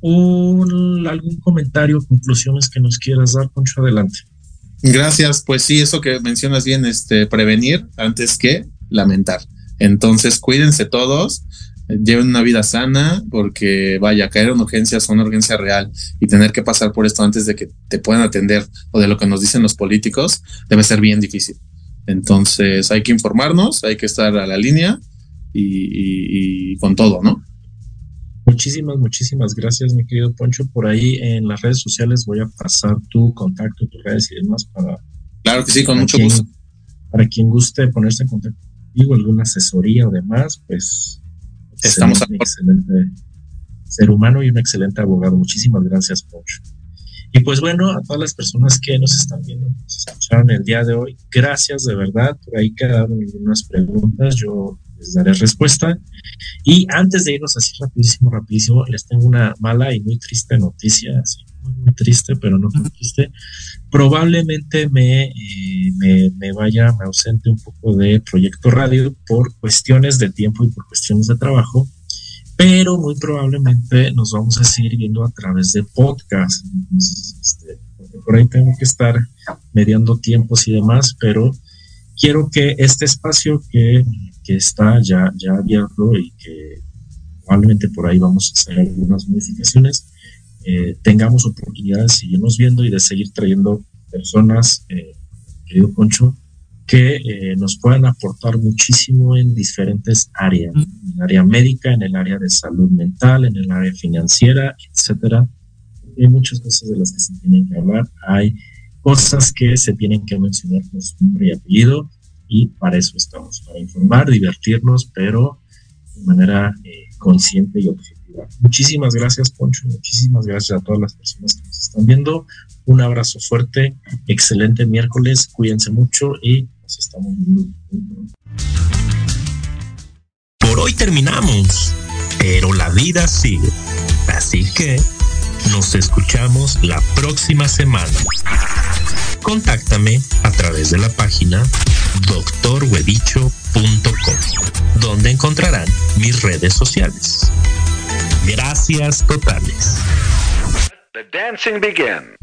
un, algún comentario, conclusiones que nos quieras dar, Poncho, adelante. Gracias, pues sí, eso que mencionas bien, este, prevenir antes que lamentar. Entonces, cuídense todos, lleven una vida sana, porque vaya, caer en urgencias son una urgencia real y tener que pasar por esto antes de que te puedan atender o de lo que nos dicen los políticos debe ser bien difícil. Entonces, hay que informarnos, hay que estar a la línea y con todo, ¿no? Muchísimas, muchísimas gracias, mi querido Poncho. Por ahí en las redes sociales voy a pasar tu contacto, tus redes y demás para. Claro que sí, con mucho gusto. Para quien guste ponerse en contacto contigo, alguna asesoría o demás, pues. Estamos un excelente ser humano y un excelente abogado. Muchísimas gracias, Poncho. Y pues bueno, a todas las personas que nos están viendo, nos escucharon el día de hoy, gracias de verdad. Por ahí quedaron algunas preguntas. Yo les daré respuesta. Y antes de irnos así rapidísimo, rapidísimo, les tengo una mala y muy triste noticia, así, muy, triste, pero no tan triste. Probablemente me, eh, me, me, vaya, me ausente un poco de Proyecto Radio por cuestiones de tiempo y por cuestiones de trabajo, pero muy probablemente nos vamos a seguir viendo a través de podcast. Este, por ahí tengo que estar mediando tiempos y demás, pero quiero que este espacio que que está ya, ya abierto y que probablemente por ahí vamos a hacer algunas modificaciones, eh, tengamos oportunidad de seguirnos viendo y de seguir trayendo personas, eh, querido Poncho, que eh, nos puedan aportar muchísimo en diferentes áreas, en el área médica, en el área de salud mental, en el área financiera, etcétera. Hay muchas cosas de las que se tienen que hablar, hay cosas que se tienen que mencionar con su nombre y apellido, y para eso estamos, para informar, divertirnos, pero de manera eh, consciente y objetiva. Muchísimas gracias, Poncho. Muchísimas gracias a todas las personas que nos están viendo. Un abrazo fuerte. Excelente miércoles. Cuídense mucho y nos estamos viendo. Por hoy terminamos, pero la vida sigue. Así que nos escuchamos la próxima semana. Contáctame a través de la página doctorhuedicho.com, donde encontrarán mis redes sociales. Gracias totales. The dancing begins.